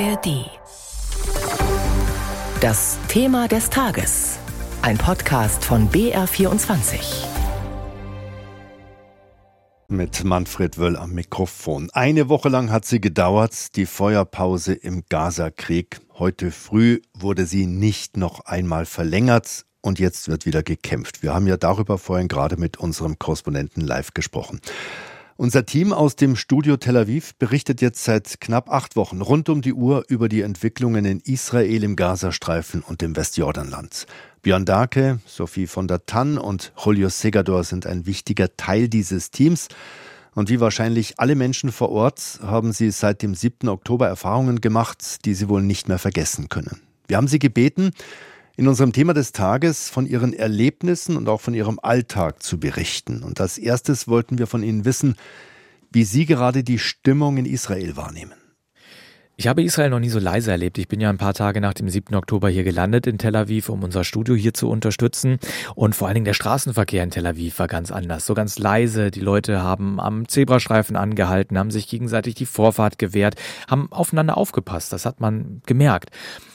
ARD. Das Thema des Tages. Ein Podcast von BR24. Mit Manfred Wöll am Mikrofon. Eine Woche lang hat sie gedauert, die Feuerpause im Gazakrieg. Heute früh wurde sie nicht noch einmal verlängert und jetzt wird wieder gekämpft. Wir haben ja darüber vorhin gerade mit unserem Korrespondenten live gesprochen. Unser Team aus dem Studio Tel Aviv berichtet jetzt seit knapp acht Wochen rund um die Uhr über die Entwicklungen in Israel, im Gazastreifen und im Westjordanland. Björn Darke, Sophie von der Tann und Julio Segador sind ein wichtiger Teil dieses Teams. Und wie wahrscheinlich alle Menschen vor Ort haben sie seit dem 7. Oktober Erfahrungen gemacht, die sie wohl nicht mehr vergessen können. Wir haben sie gebeten, in unserem Thema des Tages von Ihren Erlebnissen und auch von Ihrem Alltag zu berichten. Und als erstes wollten wir von Ihnen wissen, wie Sie gerade die Stimmung in Israel wahrnehmen. Ich habe Israel noch nie so leise erlebt. Ich bin ja ein paar Tage nach dem 7. Oktober hier gelandet in Tel Aviv, um unser Studio hier zu unterstützen. Und vor allen Dingen der Straßenverkehr in Tel Aviv war ganz anders. So ganz leise. Die Leute haben am Zebrastreifen angehalten, haben sich gegenseitig die Vorfahrt gewährt, haben aufeinander aufgepasst. Das hat man gemerkt.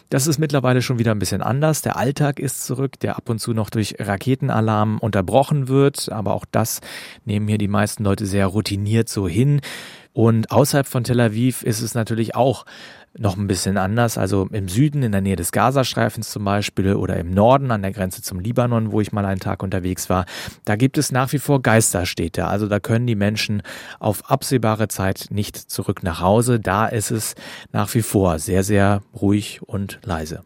Das ist mittlerweile schon wieder ein bisschen anders. Der Alltag ist zurück, der ab und zu noch durch Raketenalarm unterbrochen wird. Aber auch das nehmen hier die meisten Leute sehr routiniert so hin. Und außerhalb von Tel Aviv ist es natürlich auch noch ein bisschen anders. Also im Süden, in der Nähe des Gazastreifens zum Beispiel oder im Norden an der Grenze zum Libanon, wo ich mal einen Tag unterwegs war, da gibt es nach wie vor Geisterstädte. Also da können die Menschen auf absehbare Zeit nicht zurück nach Hause. Da ist es nach wie vor sehr, sehr ruhig und leise.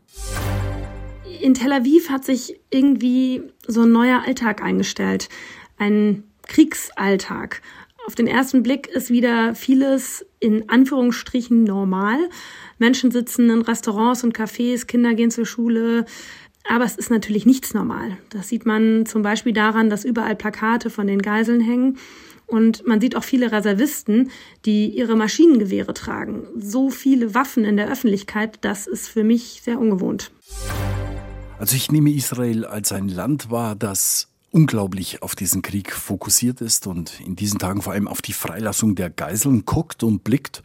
In Tel Aviv hat sich irgendwie so ein neuer Alltag eingestellt. Ein Kriegsalltag. Auf den ersten Blick ist wieder vieles in Anführungsstrichen normal. Menschen sitzen in Restaurants und Cafés, Kinder gehen zur Schule. Aber es ist natürlich nichts normal. Das sieht man zum Beispiel daran, dass überall Plakate von den Geiseln hängen. Und man sieht auch viele Reservisten, die ihre Maschinengewehre tragen. So viele Waffen in der Öffentlichkeit, das ist für mich sehr ungewohnt. Also ich nehme Israel als ein Land wahr, das unglaublich auf diesen Krieg fokussiert ist und in diesen Tagen vor allem auf die Freilassung der Geiseln guckt und blickt.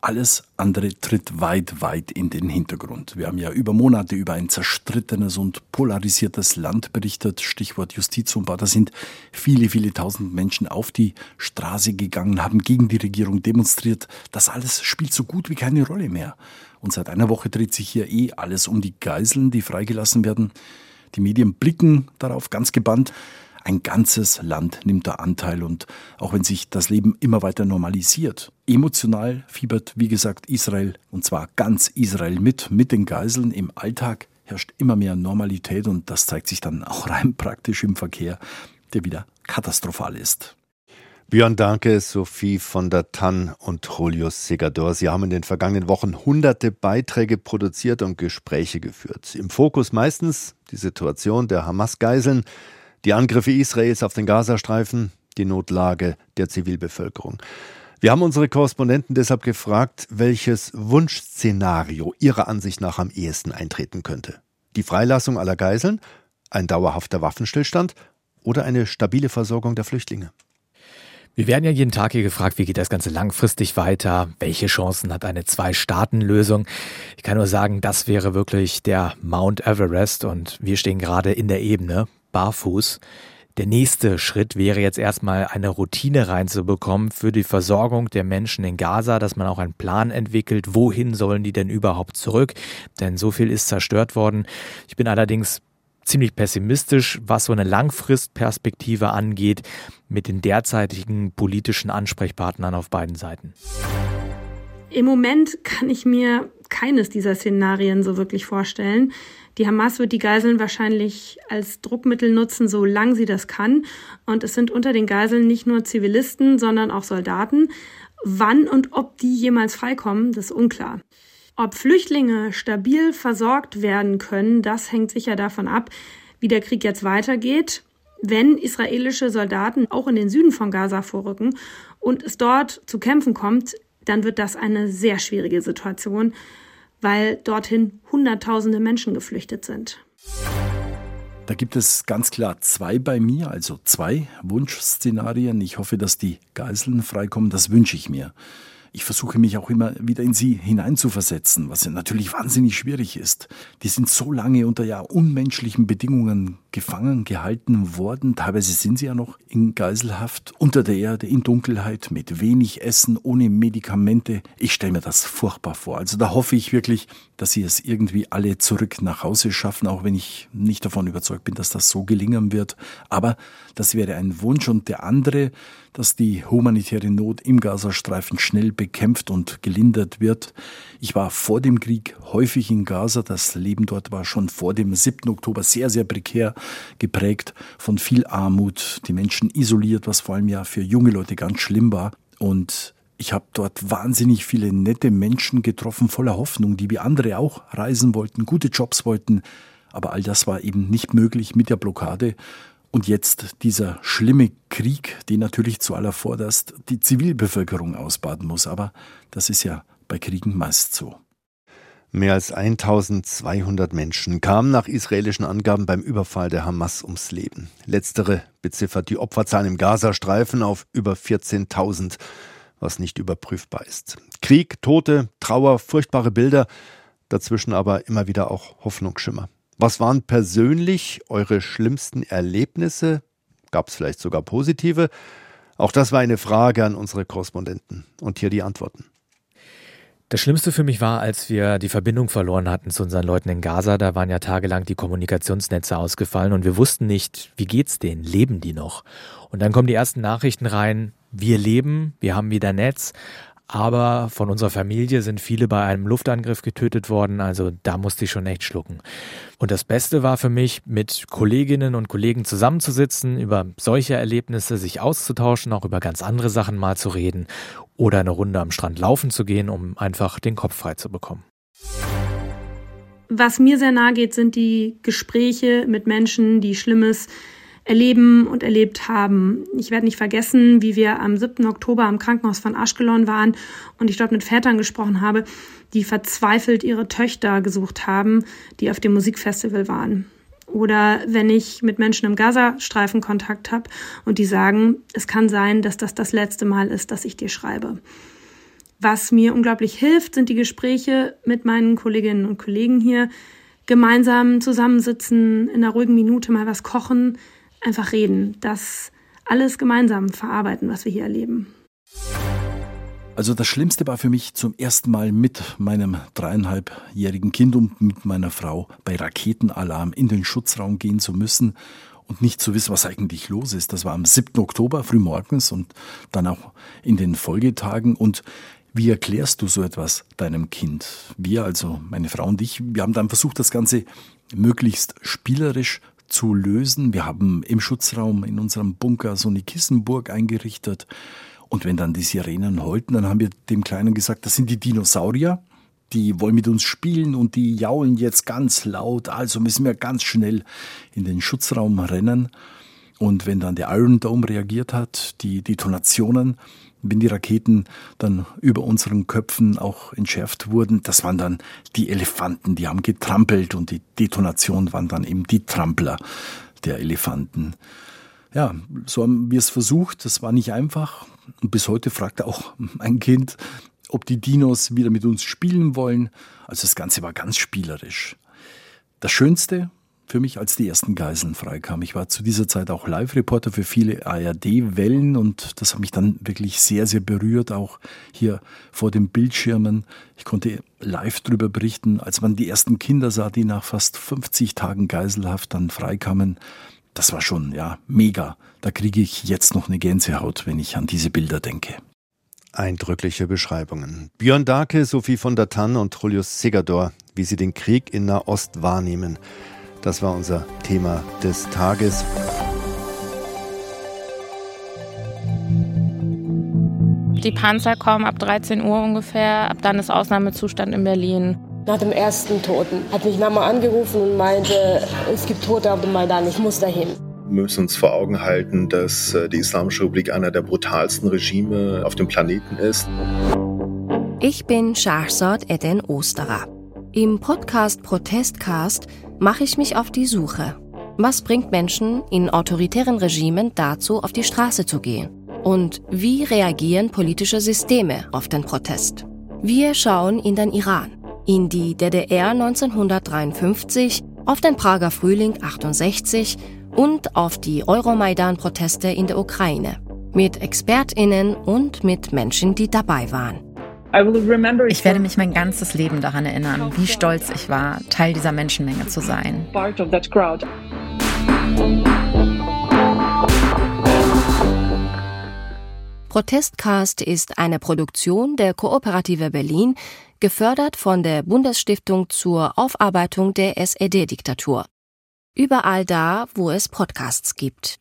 Alles andere tritt weit, weit in den Hintergrund. Wir haben ja über Monate über ein zerstrittenes und polarisiertes Land berichtet. Stichwort Justizumbau. Da sind viele, viele tausend Menschen auf die Straße gegangen, haben gegen die Regierung demonstriert. Das alles spielt so gut wie keine Rolle mehr. Und seit einer Woche dreht sich hier eh alles um die Geiseln, die freigelassen werden. Die Medien blicken darauf ganz gebannt. Ein ganzes Land nimmt da Anteil und auch wenn sich das Leben immer weiter normalisiert, emotional fiebert, wie gesagt, Israel und zwar ganz Israel mit, mit den Geiseln im Alltag herrscht immer mehr Normalität und das zeigt sich dann auch rein praktisch im Verkehr, der wieder katastrophal ist. Björn Danke, Sophie von der Tann und Julius Segador. Sie haben in den vergangenen Wochen hunderte Beiträge produziert und Gespräche geführt. Im Fokus meistens die Situation der Hamas-Geiseln, die Angriffe Israels auf den Gazastreifen, die Notlage der Zivilbevölkerung. Wir haben unsere Korrespondenten deshalb gefragt, welches Wunschszenario ihrer Ansicht nach am ehesten eintreten könnte. Die Freilassung aller Geiseln, ein dauerhafter Waffenstillstand oder eine stabile Versorgung der Flüchtlinge. Wir werden ja jeden Tag hier gefragt, wie geht das Ganze langfristig weiter? Welche Chancen hat eine Zwei-Staaten-Lösung? Ich kann nur sagen, das wäre wirklich der Mount Everest und wir stehen gerade in der Ebene, barfuß. Der nächste Schritt wäre jetzt erstmal eine Routine reinzubekommen für die Versorgung der Menschen in Gaza, dass man auch einen Plan entwickelt, wohin sollen die denn überhaupt zurück? Denn so viel ist zerstört worden. Ich bin allerdings ziemlich pessimistisch, was so eine Langfristperspektive angeht, mit den derzeitigen politischen Ansprechpartnern auf beiden Seiten. Im Moment kann ich mir keines dieser Szenarien so wirklich vorstellen. Die Hamas wird die Geiseln wahrscheinlich als Druckmittel nutzen, solange sie das kann. Und es sind unter den Geiseln nicht nur Zivilisten, sondern auch Soldaten. Wann und ob die jemals freikommen, das ist unklar. Ob Flüchtlinge stabil versorgt werden können, das hängt sicher davon ab, wie der Krieg jetzt weitergeht. Wenn israelische Soldaten auch in den Süden von Gaza vorrücken und es dort zu Kämpfen kommt, dann wird das eine sehr schwierige Situation, weil dorthin Hunderttausende Menschen geflüchtet sind. Da gibt es ganz klar zwei bei mir, also zwei Wunschszenarien. Ich hoffe, dass die Geiseln freikommen, das wünsche ich mir. Ich versuche mich auch immer wieder in sie hineinzuversetzen, was natürlich wahnsinnig schwierig ist. Die sind so lange unter ja unmenschlichen Bedingungen gefangen gehalten worden. Teilweise sind sie ja noch in Geiselhaft, unter der Erde, in Dunkelheit, mit wenig Essen, ohne Medikamente. Ich stelle mir das furchtbar vor. Also da hoffe ich wirklich, dass sie es irgendwie alle zurück nach Hause schaffen, auch wenn ich nicht davon überzeugt bin, dass das so gelingen wird. Aber das wäre ein Wunsch. Und der andere, dass die humanitäre Not im Gazastreifen schnell bekämpft und gelindert wird. Ich war vor dem Krieg häufig in Gaza. Das Leben dort war schon vor dem 7. Oktober sehr, sehr prekär geprägt von viel Armut, die Menschen isoliert, was vor allem ja für junge Leute ganz schlimm war. Und ich habe dort wahnsinnig viele nette Menschen getroffen, voller Hoffnung, die wie andere auch reisen wollten, gute Jobs wollten. Aber all das war eben nicht möglich mit der Blockade. Und jetzt dieser schlimme Krieg, den natürlich zuallervorderst die Zivilbevölkerung ausbaden muss. Aber das ist ja bei Kriegen meist so. Mehr als 1200 Menschen kamen nach israelischen Angaben beim Überfall der Hamas ums Leben. Letztere beziffert die Opferzahlen im Gazastreifen auf über 14.000, was nicht überprüfbar ist. Krieg, Tote, Trauer, furchtbare Bilder, dazwischen aber immer wieder auch Hoffnungsschimmer. Was waren persönlich eure schlimmsten Erlebnisse? Gab es vielleicht sogar positive? Auch das war eine Frage an unsere Korrespondenten. Und hier die Antworten. Das Schlimmste für mich war, als wir die Verbindung verloren hatten zu unseren Leuten in Gaza. Da waren ja tagelang die Kommunikationsnetze ausgefallen und wir wussten nicht, wie geht's denen? Leben die noch? Und dann kommen die ersten Nachrichten rein. Wir leben, wir haben wieder Netz, aber von unserer Familie sind viele bei einem Luftangriff getötet worden, also da musste ich schon echt schlucken. Und das Beste war für mich, mit Kolleginnen und Kollegen zusammenzusitzen, über solche Erlebnisse sich auszutauschen, auch über ganz andere Sachen mal zu reden oder eine Runde am Strand laufen zu gehen, um einfach den Kopf frei zu bekommen. Was mir sehr nahe geht, sind die Gespräche mit Menschen, die Schlimmes erleben und erlebt haben. Ich werde nicht vergessen, wie wir am 7. Oktober am Krankenhaus von Aschkelon waren und ich dort mit Vätern gesprochen habe, die verzweifelt ihre Töchter gesucht haben, die auf dem Musikfestival waren. Oder wenn ich mit Menschen im Gazastreifen Kontakt habe und die sagen, es kann sein, dass das das letzte Mal ist, dass ich dir schreibe. Was mir unglaublich hilft, sind die Gespräche mit meinen Kolleginnen und Kollegen hier. Gemeinsam zusammensitzen, in einer ruhigen Minute mal was kochen, einfach reden, das alles gemeinsam verarbeiten, was wir hier erleben. Also das Schlimmste war für mich zum ersten Mal mit meinem dreieinhalbjährigen Kind und mit meiner Frau bei Raketenalarm in den Schutzraum gehen zu müssen und nicht zu wissen, was eigentlich los ist. Das war am 7. Oktober frühmorgens und dann auch in den Folgetagen. Und wie erklärst du so etwas deinem Kind? Wir, also meine Frau und ich, wir haben dann versucht, das Ganze möglichst spielerisch zu lösen. Wir haben im Schutzraum in unserem Bunker so eine Kissenburg eingerichtet. Und wenn dann die Sirenen heulten, dann haben wir dem Kleinen gesagt, das sind die Dinosaurier. Die wollen mit uns spielen und die jaulen jetzt ganz laut. Also müssen wir ganz schnell in den Schutzraum rennen. Und wenn dann der Iron Dome reagiert hat, die Detonationen, wenn die Raketen dann über unseren Köpfen auch entschärft wurden, das waren dann die Elefanten, die haben getrampelt und die Detonation waren dann eben die Trampler der Elefanten. Ja, so haben wir es versucht, das war nicht einfach. Und bis heute fragt auch mein Kind, ob die Dinos wieder mit uns spielen wollen. Also das Ganze war ganz spielerisch. Das Schönste für mich, als die ersten Geiseln freikamen. Ich war zu dieser Zeit auch Live-Reporter für viele ARD-Wellen und das hat mich dann wirklich sehr, sehr berührt, auch hier vor den Bildschirmen. Ich konnte live darüber berichten, als man die ersten Kinder sah, die nach fast 50 Tagen Geiselhaft dann freikamen. Das war schon, ja, mega. Da kriege ich jetzt noch eine Gänsehaut, wenn ich an diese Bilder denke. Eindrückliche Beschreibungen. Björn Darke, Sophie von der Tann und Julius Segador, wie sie den Krieg in Nahost wahrnehmen. Das war unser Thema des Tages. Die Panzer kommen ab 13 Uhr ungefähr. Ab dann ist Ausnahmezustand in Berlin. Nach dem ersten Toten hat mich Mama angerufen und meinte, es gibt Tote auf dem Maidan, ich muss dahin. Wir müssen uns vor Augen halten, dass äh, die Islamische Republik einer der brutalsten Regime auf dem Planeten ist. Ich bin Shahzad Eden Osterer. Im Podcast Protestcast mache ich mich auf die Suche. Was bringt Menschen in autoritären Regimen dazu, auf die Straße zu gehen? Und wie reagieren politische Systeme auf den Protest? Wir schauen in den Iran, in die DDR 1953, auf den Prager Frühling 68 und auf die Euromaidan-Proteste in der Ukraine. Mit ExpertInnen und mit Menschen, die dabei waren. Ich werde mich mein ganzes Leben daran erinnern, wie stolz ich war, Teil dieser Menschenmenge zu sein. Protestcast ist eine Produktion der Kooperative Berlin, gefördert von der Bundesstiftung zur Aufarbeitung der SED-Diktatur. Überall da, wo es Podcasts gibt.